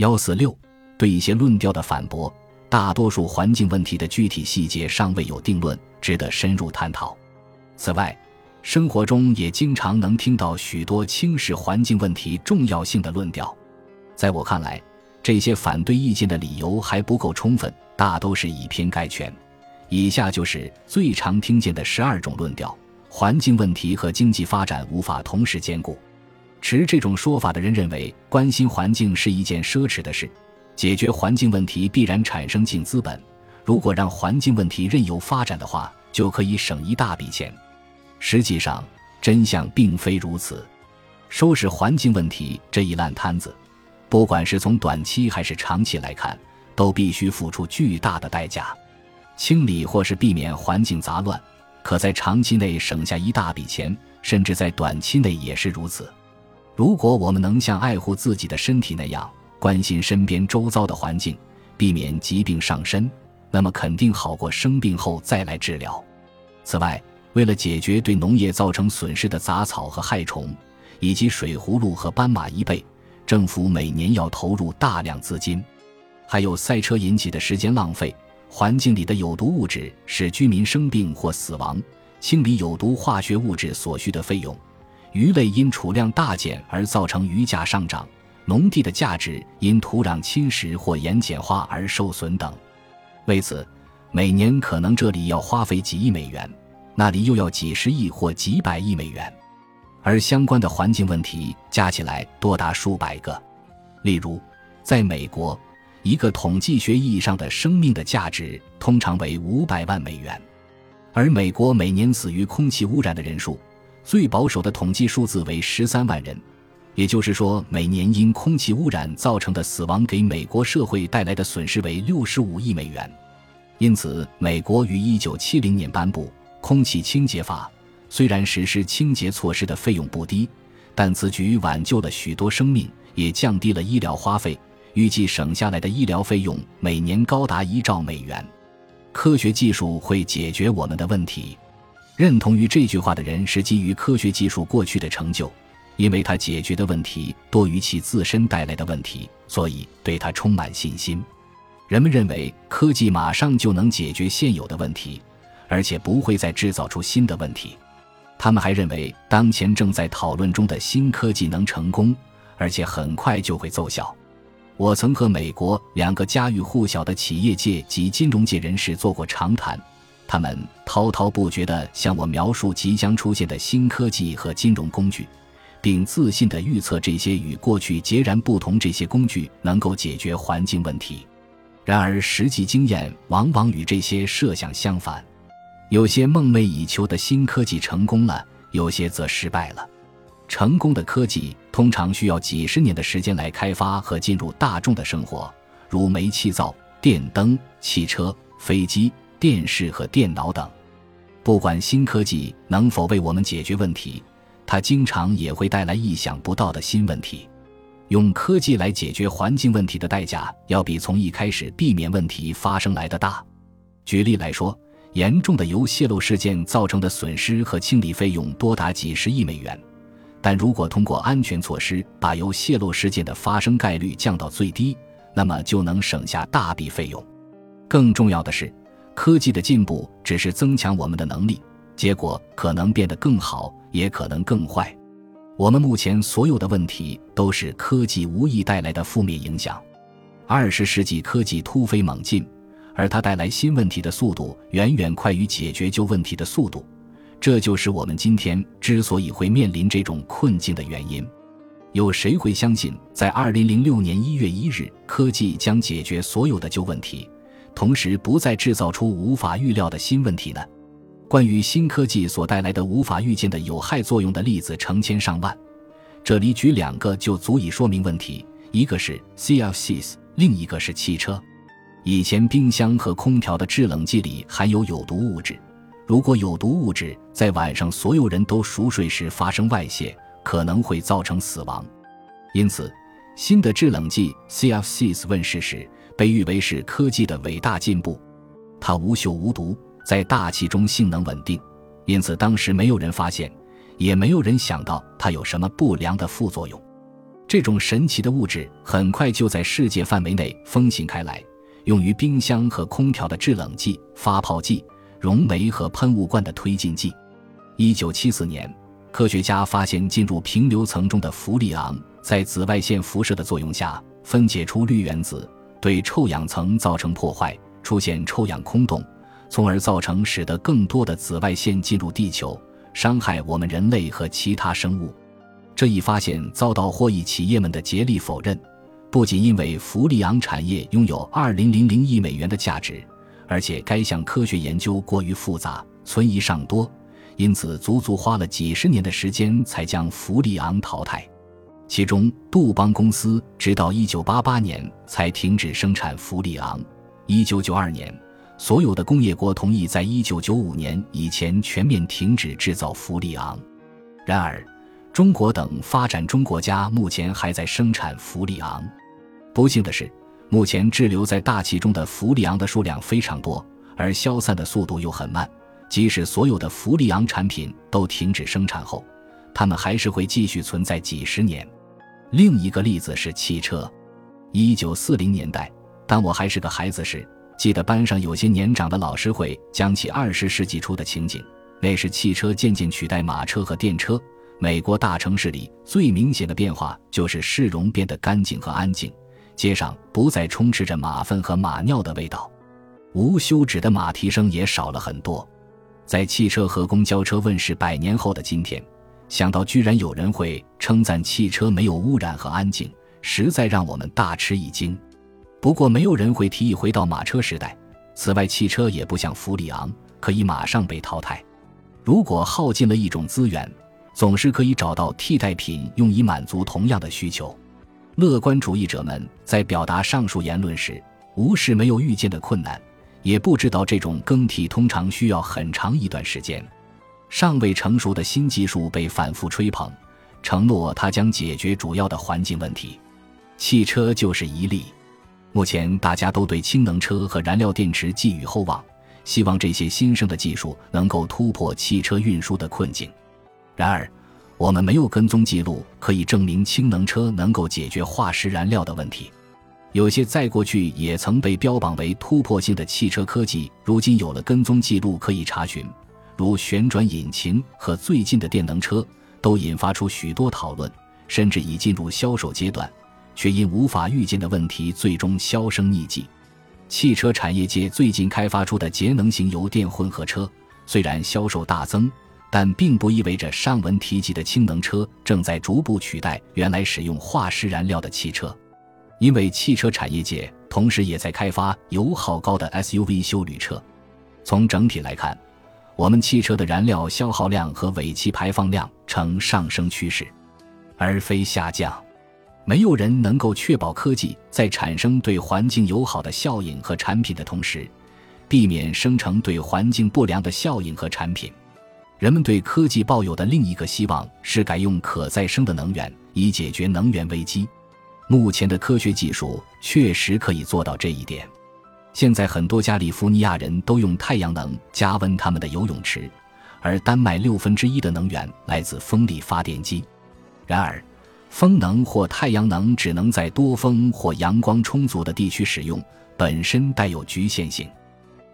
幺四六，对一些论调的反驳，大多数环境问题的具体细节尚未有定论，值得深入探讨。此外，生活中也经常能听到许多轻视环境问题重要性的论调。在我看来，这些反对意见的理由还不够充分，大都是以偏概全。以下就是最常听见的十二种论调：环境问题和经济发展无法同时兼顾。持这种说法的人认为，关心环境是一件奢侈的事，解决环境问题必然产生净资本。如果让环境问题任由发展的话，就可以省一大笔钱。实际上，真相并非如此。收拾环境问题这一烂摊子，不管是从短期还是长期来看，都必须付出巨大的代价。清理或是避免环境杂乱，可在长期内省下一大笔钱，甚至在短期内也是如此。如果我们能像爱护自己的身体那样关心身边周遭的环境，避免疾病上身，那么肯定好过生病后再来治疗。此外，为了解决对农业造成损失的杂草和害虫，以及水葫芦和斑马贻贝，政府每年要投入大量资金。还有赛车引起的时间浪费，环境里的有毒物质使居民生病或死亡，清理有毒化学物质所需的费用。鱼类因储量大减而造成鱼价上涨，农地的价值因土壤侵蚀或盐碱化而受损等。为此，每年可能这里要花费几亿美元，那里又要几十亿或几百亿美元，而相关的环境问题加起来多达数百个。例如，在美国，一个统计学意义上的生命的价值通常为五百万美元，而美国每年死于空气污染的人数。最保守的统计数字为十三万人，也就是说，每年因空气污染造成的死亡给美国社会带来的损失为六十五亿美元。因此，美国于一九七零年颁布《空气清洁法》，虽然实施清洁措施的费用不低，但此举挽救了许多生命，也降低了医疗花费。预计省下来的医疗费用每年高达一兆美元。科学技术会解决我们的问题。认同于这句话的人是基于科学技术过去的成就，因为他解决的问题多于其自身带来的问题，所以对他充满信心。人们认为科技马上就能解决现有的问题，而且不会再制造出新的问题。他们还认为当前正在讨论中的新科技能成功，而且很快就会奏效。我曾和美国两个家喻户晓的企业界及金融界人士做过长谈。他们滔滔不绝地向我描述即将出现的新科技和金融工具，并自信地预测这些与过去截然不同。这些工具能够解决环境问题，然而实际经验往往与这些设想相反。有些梦寐以求的新科技成功了，有些则失败了。成功的科技通常需要几十年的时间来开发和进入大众的生活，如煤气灶、电灯、汽车、飞机。电视和电脑等，不管新科技能否为我们解决问题，它经常也会带来意想不到的新问题。用科技来解决环境问题的代价，要比从一开始避免问题发生来的大。举例来说，严重的油泄漏事件造成的损失和清理费用多达几十亿美元，但如果通过安全措施把油泄漏事件的发生概率降到最低，那么就能省下大笔费用。更重要的是。科技的进步只是增强我们的能力，结果可能变得更好，也可能更坏。我们目前所有的问题都是科技无意带来的负面影响。二十世纪科技突飞猛进，而它带来新问题的速度远远快于解决旧问题的速度，这就是我们今天之所以会面临这种困境的原因。有谁会相信，在二零零六年一月一日，科技将解决所有的旧问题？同时，不再制造出无法预料的新问题呢？关于新科技所带来的无法预见的有害作用的例子成千上万，这里举两个就足以说明问题：一个是 CFCs，另一个是汽车。以前冰箱和空调的制冷剂里含有有毒物质，如果有毒物质在晚上所有人都熟睡时发生外泄，可能会造成死亡。因此，新的制冷剂 CFCs 问世时。被誉为是科技的伟大进步，它无嗅无毒，在大气中性能稳定，因此当时没有人发现，也没有人想到它有什么不良的副作用。这种神奇的物质很快就在世界范围内风行开来，用于冰箱和空调的制冷剂、发泡剂、溶酶和喷雾罐的推进剂。一九七四年，科学家发现进入平流层中的氟利昂在紫外线辐射的作用下分解出氯原子，对臭氧层造成破坏，出现臭氧空洞，从而造成使得更多的紫外线进入地球，伤害我们人类和其他生物。这一发现遭到获益企业们的竭力否认，不仅因为氟利昂产业拥有二零零零亿美元的价值，而且该项科学研究过于复杂，存疑尚多。因此，足足花了几十年的时间才将氟利昂淘汰。其中，杜邦公司直到1988年才停止生产氟利昂。1992年，所有的工业国同意在1995年以前全面停止制造氟利昂。然而，中国等发展中国家目前还在生产氟利昂。不幸的是，目前滞留在大气中的氟利昂的数量非常多，而消散的速度又很慢。即使所有的氟利昂产品都停止生产后，它们还是会继续存在几十年。另一个例子是汽车。一九四零年代，当我还是个孩子时，记得班上有些年长的老师会讲起二十世纪初的情景。那时汽车渐渐取代马车和电车。美国大城市里最明显的变化就是市容变得干净和安静，街上不再充斥着马粪和马尿的味道，无休止的马蹄声也少了很多。在汽车和公交车问世百年后的今天，想到居然有人会称赞汽车没有污染和安静，实在让我们大吃一惊。不过，没有人会提议回到马车时代。此外，汽车也不像弗里昂可以马上被淘汰。如果耗尽了一种资源，总是可以找到替代品用以满足同样的需求。乐观主义者们在表达上述言论时，无视没有预见的困难。也不知道这种更替通常需要很长一段时间，尚未成熟的新技术被反复吹捧，承诺它将解决主要的环境问题。汽车就是一例。目前大家都对氢能车和燃料电池寄予厚望，希望这些新生的技术能够突破汽车运输的困境。然而，我们没有跟踪记录可以证明氢能车能够解决化石燃料的问题。有些在过去也曾被标榜为突破性的汽车科技，如今有了跟踪记录可以查询，如旋转引擎和最近的电能车，都引发出许多讨论，甚至已进入销售阶段，却因无法预见的问题最终销声匿迹。汽车产业界最近开发出的节能型油电混合车，虽然销售大增，但并不意味着上文提及的氢能车正在逐步取代原来使用化石燃料的汽车。因为汽车产业界同时也在开发油耗高的 SUV 休旅车。从整体来看，我们汽车的燃料消耗量和尾气排放量呈上升趋势，而非下降。没有人能够确保科技在产生对环境友好的效应和产品的同时，避免生成对环境不良的效应和产品。人们对科技抱有的另一个希望是改用可再生的能源，以解决能源危机。目前的科学技术确实可以做到这一点。现在很多加利福尼亚人都用太阳能加温他们的游泳池，而丹麦六分之一的能源来自风力发电机。然而，风能或太阳能只能在多风或阳光充足的地区使用，本身带有局限性。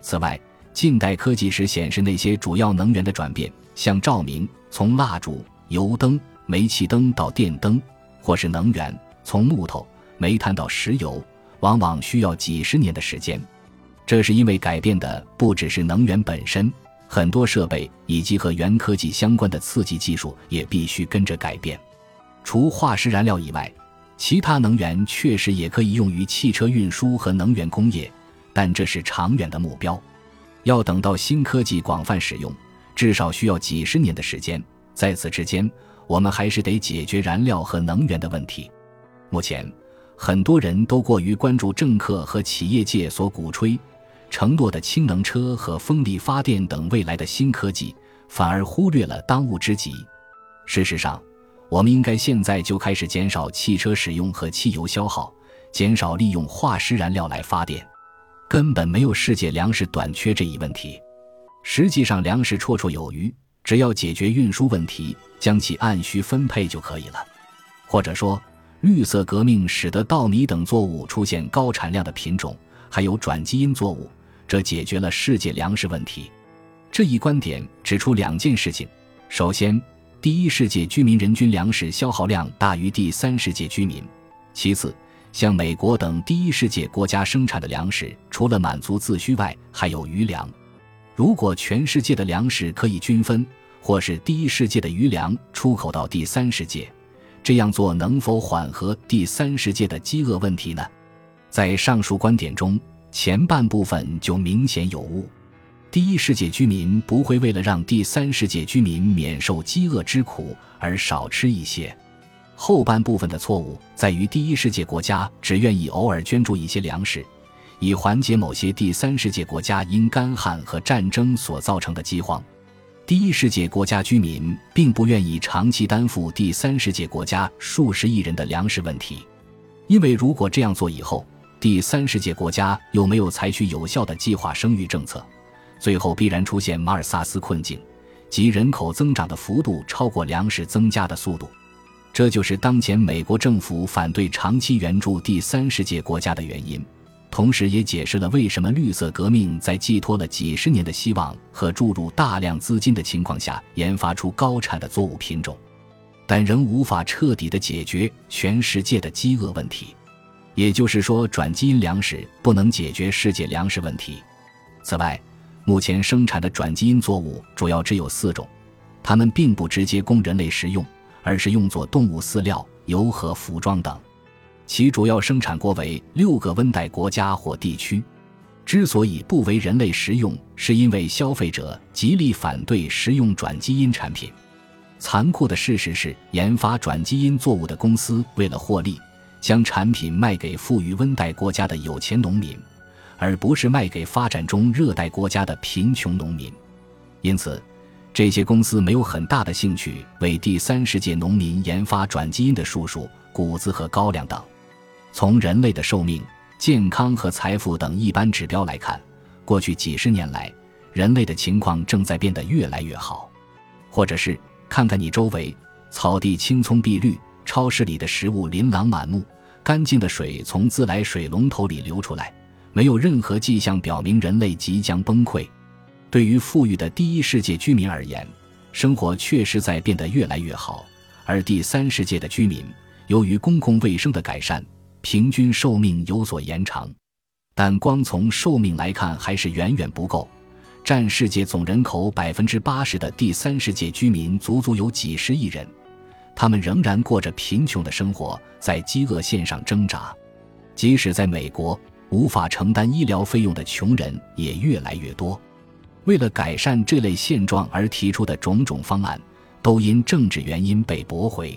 此外，近代科技史显示，那些主要能源的转变，像照明从蜡烛、油灯、煤气灯到电灯，或是能源。从木头、煤炭到石油，往往需要几十年的时间。这是因为改变的不只是能源本身，很多设备以及和原科技相关的刺激技术也必须跟着改变。除化石燃料以外，其他能源确实也可以用于汽车运输和能源工业，但这是长远的目标。要等到新科技广泛使用，至少需要几十年的时间。在此之间，我们还是得解决燃料和能源的问题。目前，很多人都过于关注政客和企业界所鼓吹、承诺的氢能车和风力发电等未来的新科技，反而忽略了当务之急。事实上，我们应该现在就开始减少汽车使用和汽油消耗，减少利用化石燃料来发电。根本没有世界粮食短缺这一问题。实际上，粮食绰绰有余，只要解决运输问题，将其按需分配就可以了。或者说，绿色革命使得稻米等作物出现高产量的品种，还有转基因作物，这解决了世界粮食问题。这一观点指出两件事情：首先，第一世界居民人均粮食消耗量大于第三世界居民；其次，像美国等第一世界国家生产的粮食，除了满足自需外，还有余粮。如果全世界的粮食可以均分，或是第一世界的余粮出口到第三世界，这样做能否缓和第三世界的饥饿问题呢？在上述观点中，前半部分就明显有误。第一世界居民不会为了让第三世界居民免受饥饿之苦而少吃一些。后半部分的错误在于，第一世界国家只愿意偶尔捐助一些粮食，以缓解某些第三世界国家因干旱和战争所造成的饥荒。第一世界国家居民并不愿意长期担负第三世界国家数十亿人的粮食问题，因为如果这样做以后，第三世界国家又没有采取有效的计划生育政策，最后必然出现马尔萨斯困境，即人口增长的幅度超过粮食增加的速度。这就是当前美国政府反对长期援助第三世界国家的原因，同时也解释了为什么绿色革命在寄托了几十年的希望和注入大量资金的情况下，研发出高产的作物品种，但仍无法彻底的解决全世界的饥饿问题。也就是说，转基因粮食不能解决世界粮食问题。此外，目前生产的转基因作物主要只有四种，它们并不直接供人类食用。而是用作动物饲料、油和服装等，其主要生产国为六个温带国家或地区。之所以不为人类食用，是因为消费者极力反对食用转基因产品。残酷的事实是，研发转基因作物的公司为了获利，将产品卖给富裕温带国家的有钱农民，而不是卖给发展中热带国家的贫穷农民。因此。这些公司没有很大的兴趣为第三世界农民研发转基因的树薯、谷子和高粱等。从人类的寿命、健康和财富等一般指标来看，过去几十年来，人类的情况正在变得越来越好。或者是看看你周围，草地青葱碧绿，超市里的食物琳琅满目，干净的水从自来水龙头里流出来，没有任何迹象表明人类即将崩溃。对于富裕的第一世界居民而言，生活确实在变得越来越好；而第三世界的居民，由于公共卫生的改善，平均寿命有所延长。但光从寿命来看，还是远远不够。占世界总人口百分之八十的第三世界居民，足足有几十亿人，他们仍然过着贫穷的生活，在饥饿线上挣扎。即使在美国，无法承担医疗费用的穷人也越来越多。为了改善这类现状而提出的种种方案，都因政治原因被驳回。